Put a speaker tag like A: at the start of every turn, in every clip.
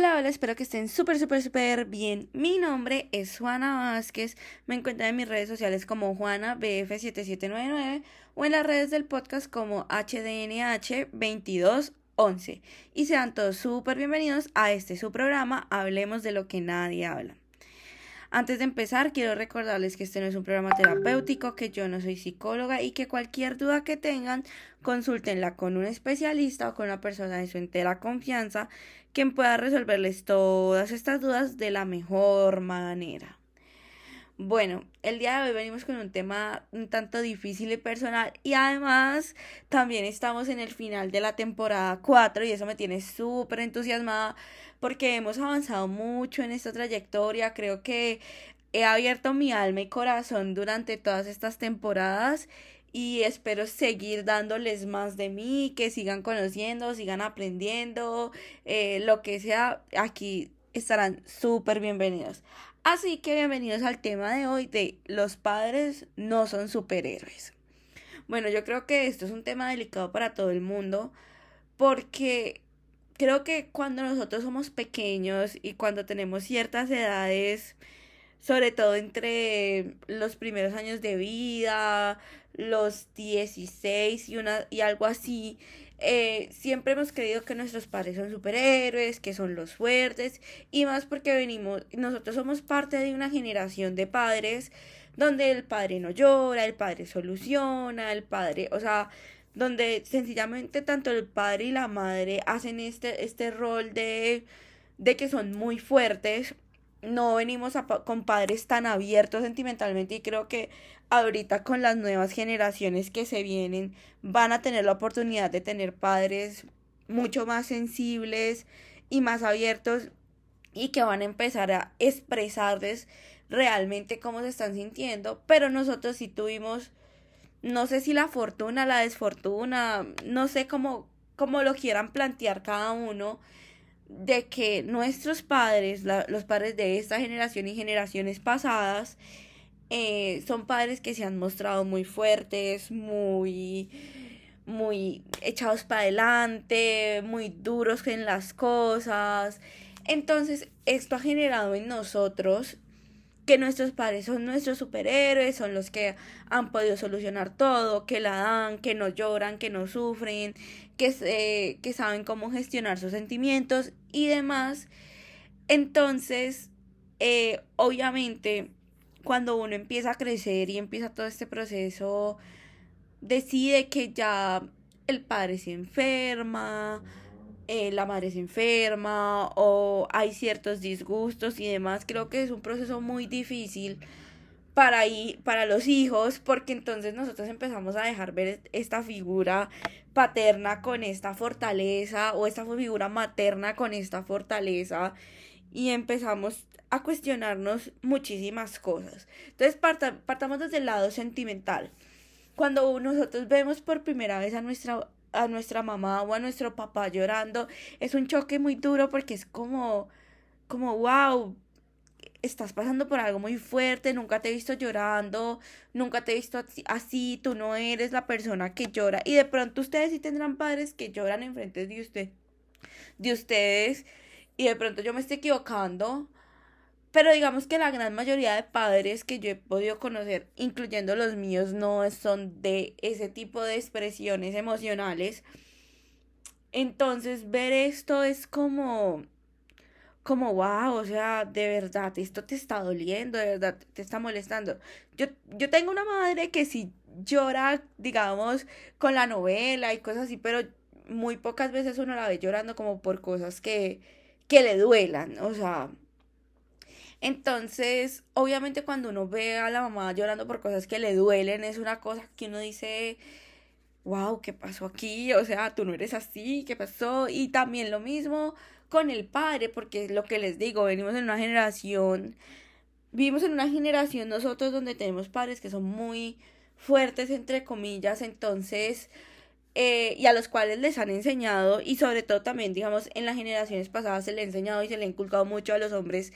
A: Hola, hola, espero que estén súper, súper, súper bien. Mi nombre es Juana Vázquez. Me encuentran en mis redes sociales como JuanaBF7799 o en las redes del podcast como HDNH2211. Y sean todos súper bienvenidos a este su programa Hablemos de lo que nadie habla. Antes de empezar, quiero recordarles que este no es un programa terapéutico, que yo no soy psicóloga y que cualquier duda que tengan, consúltenla con un especialista o con una persona de su entera confianza, quien pueda resolverles todas estas dudas de la mejor manera. Bueno, el día de hoy venimos con un tema un tanto difícil y personal y además también estamos en el final de la temporada 4 y eso me tiene súper entusiasmada porque hemos avanzado mucho en esta trayectoria. Creo que he abierto mi alma y corazón durante todas estas temporadas y espero seguir dándoles más de mí, que sigan conociendo, sigan aprendiendo, eh, lo que sea, aquí estarán súper bienvenidos. Así que bienvenidos al tema de hoy de los padres no son superhéroes. Bueno, yo creo que esto es un tema delicado para todo el mundo porque creo que cuando nosotros somos pequeños y cuando tenemos ciertas edades, sobre todo entre los primeros años de vida, los 16 y, una, y algo así, eh, siempre hemos creído que nuestros padres son superhéroes, que son los fuertes, y más porque venimos, nosotros somos parte de una generación de padres donde el padre no llora, el padre soluciona, el padre, o sea, donde sencillamente tanto el padre y la madre hacen este, este rol de, de que son muy fuertes. No venimos con padres tan abiertos sentimentalmente y creo que ahorita con las nuevas generaciones que se vienen van a tener la oportunidad de tener padres mucho más sensibles y más abiertos y que van a empezar a expresarles realmente cómo se están sintiendo, pero nosotros sí tuvimos no sé si la fortuna, la desfortuna, no sé cómo, cómo lo quieran plantear cada uno, de que nuestros padres, los padres de esta generación y generaciones pasadas, eh, son padres que se han mostrado muy fuertes, muy muy echados para adelante, muy duros en las cosas. Entonces, esto ha generado en nosotros que nuestros padres son nuestros superhéroes, son los que han podido solucionar todo, que la dan, que no lloran, que no sufren, que, que saben cómo gestionar sus sentimientos y demás. Entonces, eh, obviamente, cuando uno empieza a crecer y empieza todo este proceso, decide que ya el padre se enferma, eh, la madre se enferma o hay ciertos disgustos y demás. Creo que es un proceso muy difícil para, para los hijos porque entonces nosotros empezamos a dejar ver esta figura paterna con esta fortaleza o esta figura materna con esta fortaleza y empezamos a cuestionarnos muchísimas cosas. Entonces partamos desde el lado sentimental. Cuando nosotros vemos por primera vez a nuestra a nuestra mamá o a nuestro papá llorando, es un choque muy duro porque es como, como, wow, estás pasando por algo muy fuerte, nunca te he visto llorando, nunca te he visto así, tú no eres la persona que llora. Y de pronto ustedes sí tendrán padres que lloran enfrente de usted, de ustedes, y de pronto yo me estoy equivocando, pero digamos que la gran mayoría de padres que yo he podido conocer, incluyendo los míos, no son de ese tipo de expresiones emocionales. Entonces ver esto es como, como, wow, o sea, de verdad, esto te está doliendo, de verdad, te está molestando. Yo, yo tengo una madre que sí llora, digamos, con la novela y cosas así, pero muy pocas veces uno la ve llorando como por cosas que, que le duelan, o sea entonces, obviamente cuando uno ve a la mamá llorando por cosas que le duelen, es una cosa que uno dice, wow, ¿qué pasó aquí? O sea, tú no eres así, ¿qué pasó? Y también lo mismo con el padre, porque es lo que les digo, venimos en una generación, vivimos en una generación nosotros donde tenemos padres que son muy fuertes, entre comillas, entonces... Eh, y a los cuales les han enseñado y sobre todo también digamos en las generaciones pasadas se le ha enseñado y se le ha inculcado mucho a los hombres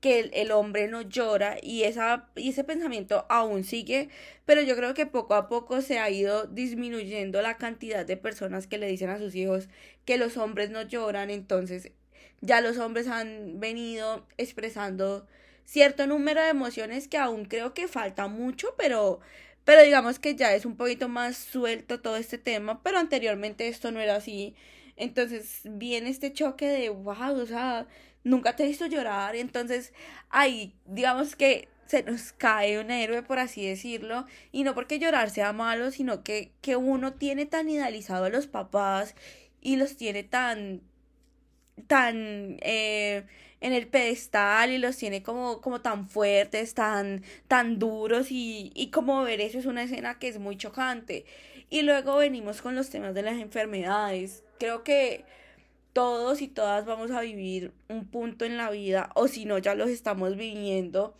A: que el, hombre no llora y, esa, y ese pensamiento aún sigue, pero yo creo que poco a poco se ha ido disminuyendo la cantidad de personas que le dicen a sus hijos que los hombres no lloran, entonces ya los hombres han venido expresando cierto número de emociones que aún creo que falta mucho, pero, pero digamos que ya es un poquito más suelto todo este tema, pero anteriormente esto no era así. Entonces viene este choque de, wow, o sea, nunca te he visto llorar. Entonces ahí, digamos que se nos cae un héroe, por así decirlo, y no porque llorar sea malo, sino que, que uno tiene tan idealizado a los papás y los tiene tan, tan eh, en el pedestal y los tiene como, como tan fuertes, tan, tan duros y, y como ver eso es una escena que es muy chocante. Y luego venimos con los temas de las enfermedades. Creo que todos y todas vamos a vivir un punto en la vida, o si no, ya los estamos viviendo,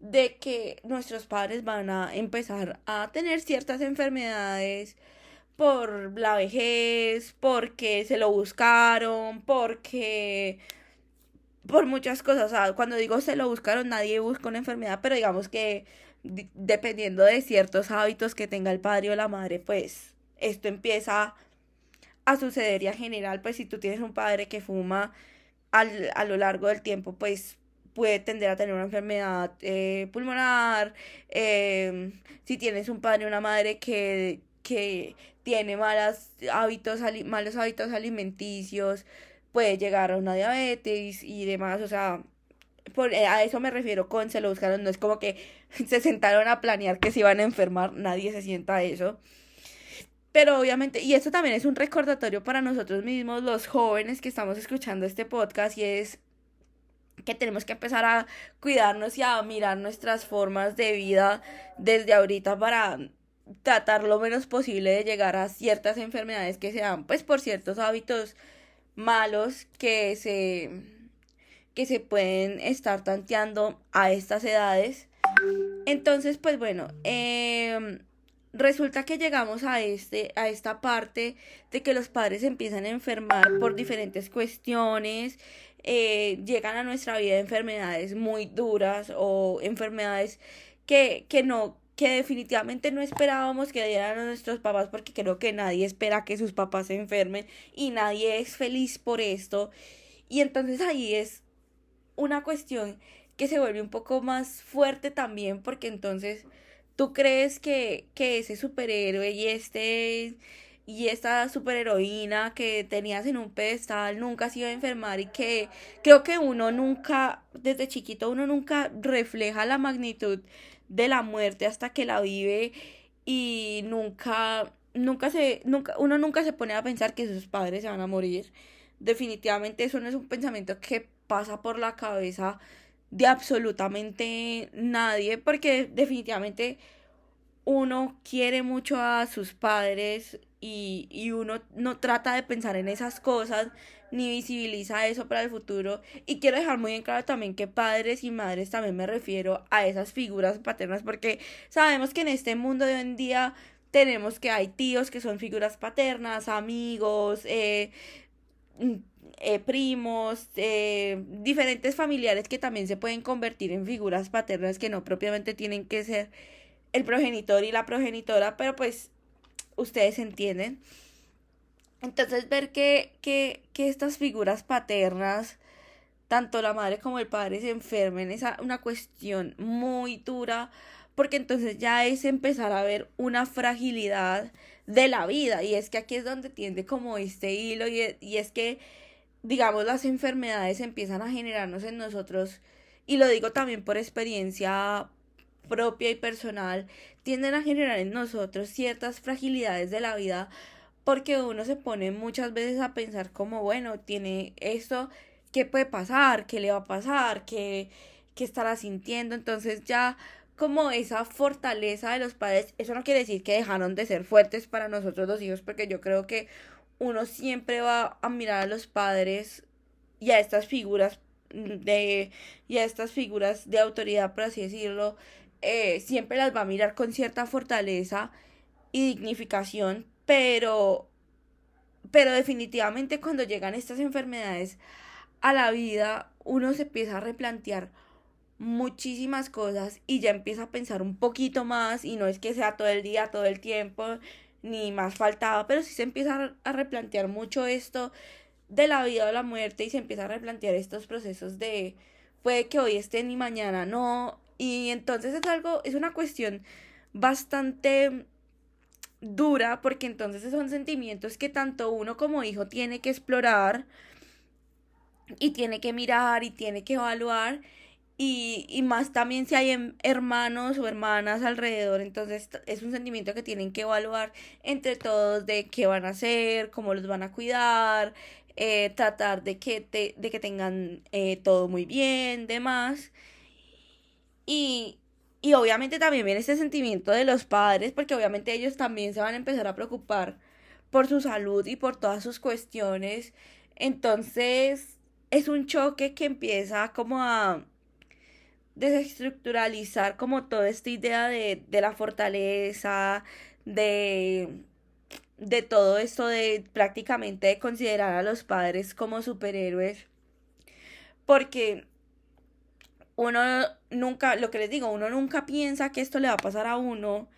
A: de que nuestros padres van a empezar a tener ciertas enfermedades por la vejez, porque se lo buscaron, porque por muchas cosas. O sea, cuando digo se lo buscaron, nadie busca una enfermedad, pero digamos que dependiendo de ciertos hábitos que tenga el padre o la madre, pues esto empieza a suceder general, pues si tú tienes un padre que fuma al, a lo largo del tiempo, pues puede tender a tener una enfermedad eh, pulmonar, em, si tienes un padre o una madre que, que tiene malas hábitos, malos hábitos alimenticios, puede llegar a una diabetes y demás, o sea, por, eh, a eso me refiero con se lo buscaron, no es como que se sentaron a planear que se iban a enfermar, nadie se sienta a eso. Pero obviamente, y esto también es un recordatorio para nosotros mismos, los jóvenes que estamos escuchando este podcast, y es que tenemos que empezar a cuidarnos y a mirar nuestras formas de vida desde ahorita para tratar lo menos posible de llegar a ciertas enfermedades que sean pues por ciertos hábitos malos que se que se pueden estar tanteando a estas edades. Entonces, pues bueno, eh, resulta que llegamos a este a esta parte de que los padres empiezan a enfermar por diferentes cuestiones eh, llegan a nuestra vida enfermedades muy duras o enfermedades que, que no que definitivamente no esperábamos que dieran a nuestros papás porque creo que nadie espera que sus papás se enfermen y nadie es feliz por esto. Y entonces ahí es una cuestión que se vuelve un poco más fuerte también porque entonces tú crees que, que ese superhéroe y este y esta superheroína que tenías en un pedestal nunca se iba a enfermar y que creo que uno nunca, desde chiquito, uno nunca refleja la magnitud de la muerte hasta que la vive y nunca, nunca se, nunca, uno nunca se pone a pensar que sus padres se van a morir. Definitivamente eso no es un pensamiento que pasa por la cabeza de absolutamente nadie porque definitivamente uno quiere mucho a sus padres y, y uno no trata de pensar en esas cosas ni visibiliza eso para el futuro. Y quiero dejar muy en claro también que padres y madres también me refiero a esas figuras paternas porque sabemos que en este mundo de hoy en día tenemos que hay tíos que son figuras paternas, amigos, eh, eh, primos, eh, diferentes familiares que también se pueden convertir en figuras paternas que no propiamente tienen que ser el progenitor y la progenitora, pero pues ustedes entienden. Entonces ver que, que, que estas figuras paternas, tanto la madre como el padre, se enfermen es una cuestión muy dura, porque entonces ya es empezar a ver una fragilidad de la vida, y es que aquí es donde tiende como este hilo, y, y es que, digamos, las enfermedades empiezan a generarnos en nosotros, y lo digo también por experiencia propia y personal tienden a generar en nosotros ciertas fragilidades de la vida porque uno se pone muchas veces a pensar como bueno tiene esto qué puede pasar qué le va a pasar qué, qué estará sintiendo entonces ya como esa fortaleza de los padres eso no quiere decir que dejaron de ser fuertes para nosotros los hijos porque yo creo que uno siempre va a mirar a los padres y a estas figuras de y a estas figuras de autoridad por así decirlo eh, siempre las va a mirar con cierta fortaleza y dignificación, pero, pero definitivamente cuando llegan estas enfermedades a la vida, uno se empieza a replantear muchísimas cosas y ya empieza a pensar un poquito más y no es que sea todo el día, todo el tiempo, ni más faltaba, pero sí se empieza a replantear mucho esto de la vida o la muerte y se empieza a replantear estos procesos de puede que hoy estén y mañana no. Y entonces es algo, es una cuestión bastante dura porque entonces son sentimientos que tanto uno como hijo tiene que explorar y tiene que mirar y tiene que evaluar y, y más también si hay hermanos o hermanas alrededor, entonces es un sentimiento que tienen que evaluar entre todos de qué van a hacer, cómo los van a cuidar, eh, tratar de que, te, de que tengan eh, todo muy bien, demás. Y, y obviamente también viene ese sentimiento de los padres, porque obviamente ellos también se van a empezar a preocupar por su salud y por todas sus cuestiones. Entonces, es un choque que empieza como a desestructuralizar como toda esta idea de, de la fortaleza, de de todo esto de prácticamente de considerar a los padres como superhéroes. Porque uno nunca, lo que les digo, uno nunca piensa que esto le va a pasar a uno.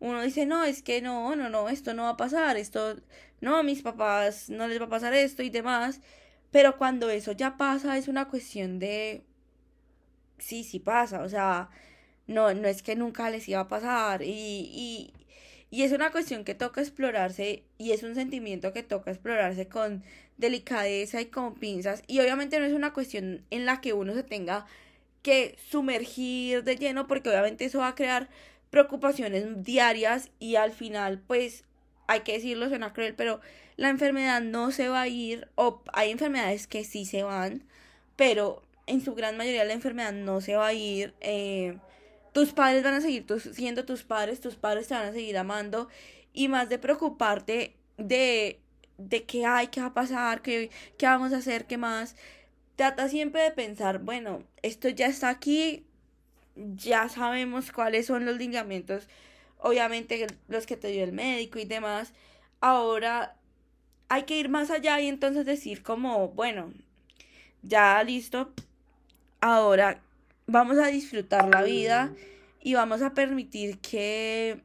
A: Uno dice, no, es que no, no, no, esto no va a pasar, esto, no, a mis papás no les va a pasar esto y demás. Pero cuando eso ya pasa es una cuestión de, sí, sí pasa, o sea, no, no es que nunca les iba a pasar. Y, y, y es una cuestión que toca explorarse y es un sentimiento que toca explorarse con delicadeza y con pinzas. Y obviamente no es una cuestión en la que uno se tenga que sumergir de lleno porque obviamente eso va a crear preocupaciones diarias y al final pues hay que decirlo, suena cruel, pero la enfermedad no se va a ir o hay enfermedades que sí se van, pero en su gran mayoría la enfermedad no se va a ir. Eh, tus padres van a seguir siendo tus padres, tus padres te van a seguir amando y más de preocuparte de, de qué hay, qué va a pasar, qué, qué vamos a hacer, qué más. Trata siempre de pensar, bueno, esto ya está aquí, ya sabemos cuáles son los lineamientos, obviamente los que te dio el médico y demás. Ahora hay que ir más allá y entonces decir como, bueno, ya listo, ahora vamos a disfrutar la vida y vamos a permitir que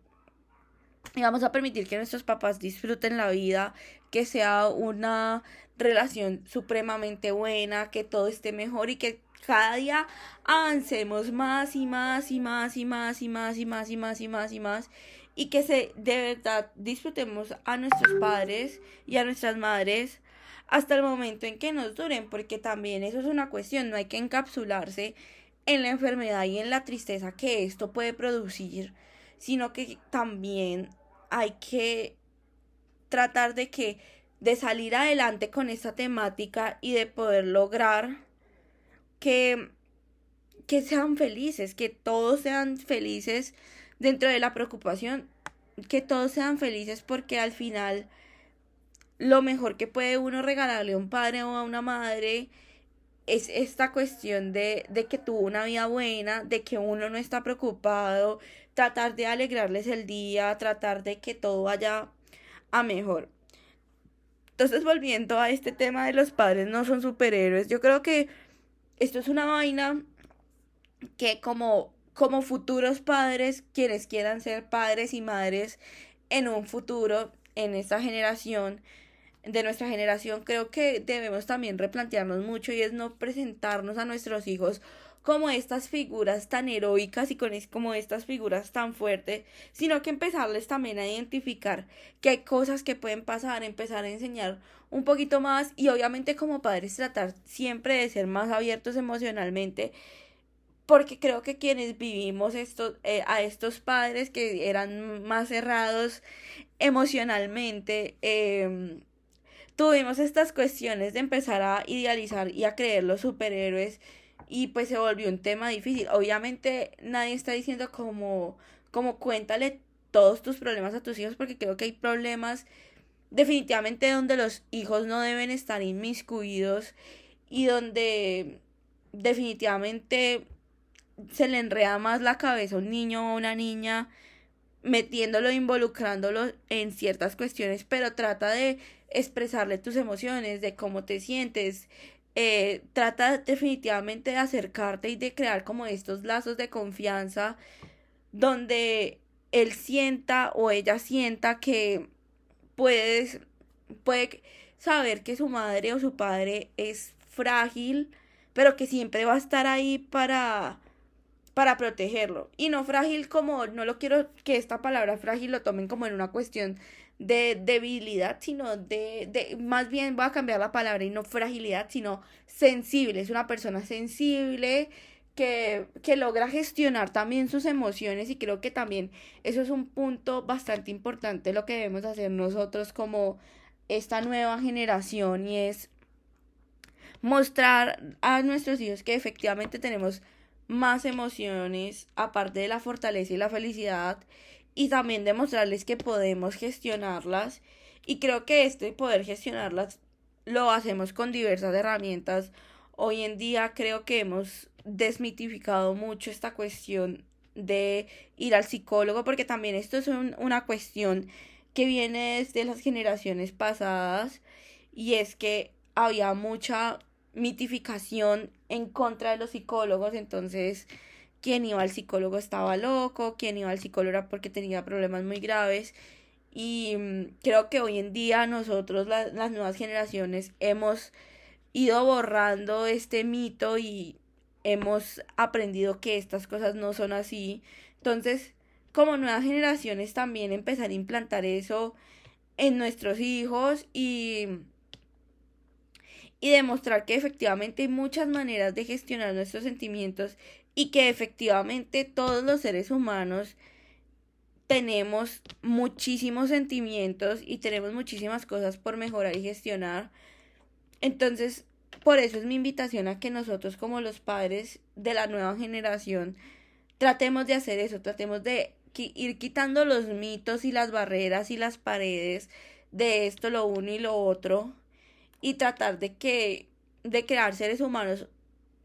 A: y vamos a permitir que nuestros papás disfruten la vida, que sea una relación supremamente buena, que todo esté mejor y que cada día avancemos más y más y más y más y más y más y más y más y más y que se de verdad disfrutemos a nuestros padres y a nuestras madres hasta el momento en que nos duren, porque también eso es una cuestión, no hay que encapsularse en la enfermedad y en la tristeza que esto puede producir, sino que también hay que tratar de que de salir adelante con esta temática y de poder lograr que que sean felices, que todos sean felices dentro de la preocupación, que todos sean felices porque al final lo mejor que puede uno regalarle a un padre o a una madre es esta cuestión de, de que tuvo una vida buena, de que uno no está preocupado, tratar de alegrarles el día, tratar de que todo vaya a mejor. Entonces, volviendo a este tema de los padres no son superhéroes, yo creo que esto es una vaina que como, como futuros padres, quienes quieran ser padres y madres en un futuro, en esta generación, de nuestra generación creo que debemos también replantearnos mucho y es no presentarnos a nuestros hijos como estas figuras tan heroicas y con como estas figuras tan fuertes, sino que empezarles también a identificar que hay cosas que pueden pasar, empezar a enseñar un poquito más y obviamente como padres tratar siempre de ser más abiertos emocionalmente porque creo que quienes vivimos eh, a estos padres que eran más cerrados emocionalmente, eh, tuvimos estas cuestiones de empezar a idealizar y a creer los superhéroes y pues se volvió un tema difícil. Obviamente nadie está diciendo como, como cuéntale todos tus problemas a tus hijos porque creo que hay problemas definitivamente donde los hijos no deben estar inmiscuidos y donde definitivamente se le enreda más la cabeza a un niño o una niña metiéndolo, involucrándolo en ciertas cuestiones, pero trata de expresarle tus emociones, de cómo te sientes. Eh, trata definitivamente de acercarte y de crear como estos lazos de confianza donde él sienta o ella sienta que puedes puede saber que su madre o su padre es frágil, pero que siempre va a estar ahí para para protegerlo. Y no frágil como, no lo quiero que esta palabra frágil lo tomen como en una cuestión de debilidad, sino de, de, más bien voy a cambiar la palabra y no fragilidad, sino sensible. Es una persona sensible que, que logra gestionar también sus emociones y creo que también eso es un punto bastante importante lo que debemos hacer nosotros como esta nueva generación y es mostrar a nuestros hijos que efectivamente tenemos más emociones aparte de la fortaleza y la felicidad y también demostrarles que podemos gestionarlas y creo que este poder gestionarlas lo hacemos con diversas herramientas. Hoy en día creo que hemos desmitificado mucho esta cuestión de ir al psicólogo porque también esto es una cuestión que viene desde las generaciones pasadas y es que había mucha mitificación en contra de los psicólogos, entonces quien iba al psicólogo estaba loco, quien iba al psicólogo era porque tenía problemas muy graves y mm, creo que hoy en día nosotros las nuevas generaciones hemos ido borrando este mito y hemos aprendido que estas cosas no son así. Entonces, como nuevas generaciones también empezar a implantar eso en nuestros hijos y y demostrar que efectivamente hay muchas maneras de gestionar nuestros sentimientos y que efectivamente todos los seres humanos tenemos muchísimos sentimientos y tenemos muchísimas cosas por mejorar y gestionar. Entonces, por eso es mi invitación a que nosotros como los padres de la nueva generación tratemos de hacer eso, tratemos de ir quitando los mitos y las barreras y las paredes de esto, lo uno y lo otro y tratar de que de crear seres humanos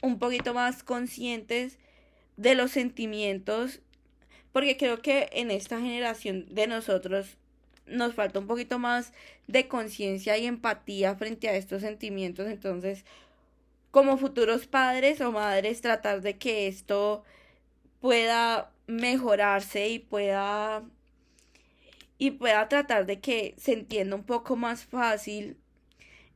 A: un poquito más conscientes de los sentimientos porque creo que en esta generación de nosotros nos falta un poquito más de conciencia y empatía frente a estos sentimientos. Entonces como futuros padres o madres tratar de que esto pueda mejorarse y pueda y pueda tratar de que se entienda un poco más fácil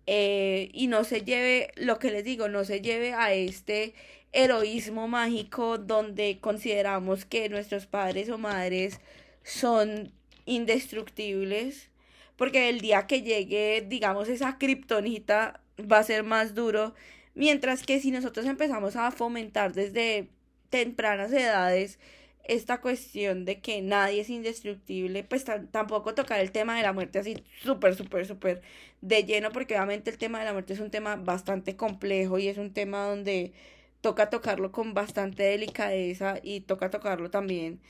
A: eh, y no se lleve, lo que les digo, no se lleve a este heroísmo mágico donde consideramos que nuestros padres o madres son indestructibles, porque el día que llegue, digamos, esa kriptonita va a ser más duro, mientras que si nosotros empezamos a fomentar desde tempranas edades esta cuestión de que nadie es indestructible, pues tampoco tocar el tema de la muerte así súper, súper, súper de lleno, porque obviamente el tema de la muerte es un tema bastante complejo y es un tema donde toca tocarlo con bastante delicadeza y toca tocarlo también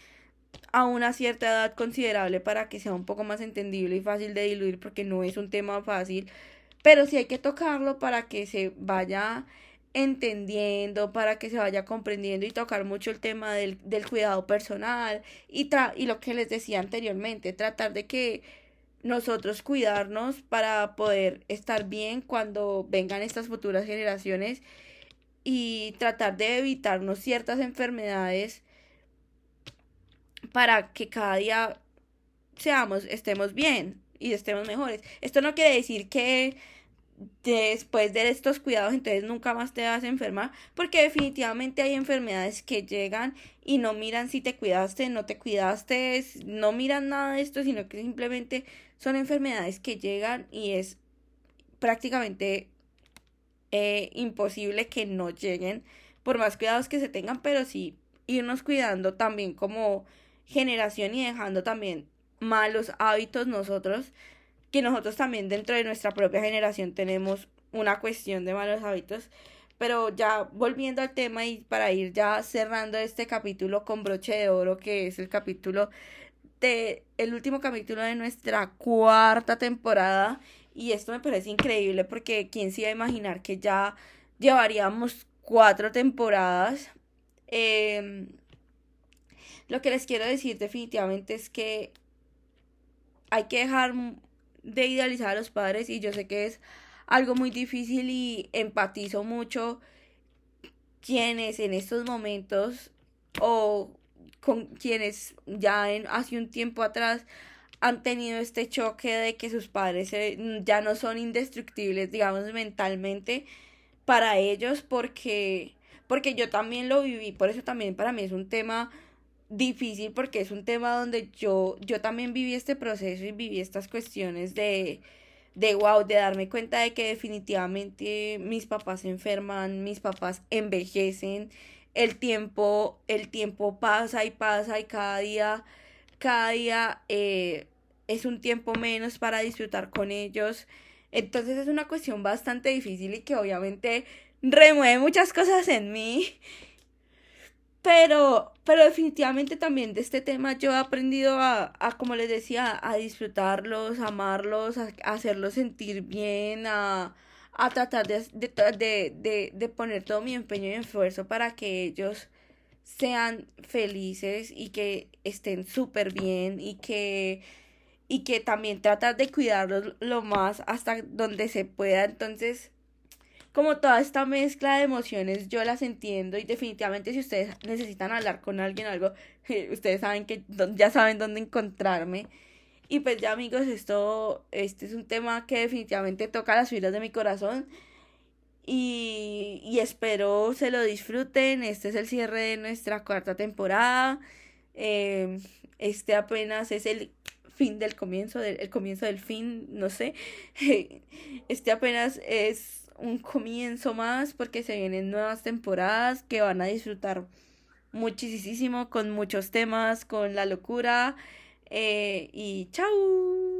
A: a una cierta edad considerable para que sea un poco más entendible y fácil de diluir, porque no es un tema fácil, pero sí hay que tocarlo para que se vaya entendiendo, para que se vaya comprendiendo y tocar mucho el tema del, del cuidado personal y, y lo que les decía anteriormente, tratar de que nosotros cuidarnos para poder estar bien cuando vengan estas futuras generaciones y tratar de evitarnos ciertas enfermedades para que cada día seamos, estemos bien y estemos mejores. Esto no quiere decir que después de estos cuidados entonces nunca más te vas a enfermar porque definitivamente hay enfermedades que llegan y no miran si te cuidaste, no te cuidaste, no miran nada de esto, sino que simplemente son enfermedades que llegan y es prácticamente eh, imposible que no lleguen por más cuidados que se tengan, pero sí irnos cuidando también como generación y dejando también malos hábitos nosotros que nosotros también dentro de nuestra propia generación tenemos una cuestión de malos hábitos. Pero ya volviendo al tema y para ir ya cerrando este capítulo con broche de oro, que es el capítulo de el último capítulo de nuestra cuarta temporada. Y esto me parece increíble porque quién se iba a imaginar que ya llevaríamos cuatro temporadas. Em, lo que les quiero decir definitivamente es que hay que dejar de idealizar a los padres y yo sé que es algo muy difícil y empatizo mucho quienes en estos momentos o con quienes ya en, hace un tiempo atrás han tenido este choque de que sus padres ya no son indestructibles, digamos, mentalmente para ellos porque porque yo también lo viví, por eso también para mí es un tema difícil porque es un tema donde yo yo también viví este proceso y viví estas cuestiones de de wow, de darme cuenta de que definitivamente mis papás se enferman, mis papás envejecen, el tiempo, el tiempo pasa y pasa y cada día, cada día eh, es un tiempo menos para disfrutar con ellos. Entonces es una cuestión bastante difícil y que obviamente remueve muchas cosas en mí. Pero, pero definitivamente también de este tema yo he aprendido a, a como les decía, a disfrutarlos, a amarlos, a, hacerlos sentir bien, a, a tratar de, de, de, de, poner todo mi empeño y esfuerzo para que ellos sean felices y que estén súper bien y que y que también tratar de cuidarlos lo más hasta donde se pueda. Entonces, como toda esta mezcla de emociones, yo las entiendo y definitivamente si ustedes necesitan hablar con alguien algo, ustedes saben que ya saben dónde encontrarme. Y pues ya amigos, esto este es un tema que definitivamente toca las fibras de mi corazón. Y, y espero se lo disfruten. Este es el cierre de nuestra cuarta temporada. Eh, este apenas es el fin del comienzo, del, el comienzo del fin, no sé. Este apenas es un comienzo más porque se vienen nuevas temporadas que van a disfrutar muchísimo con muchos temas, con la locura. Eh, y chao.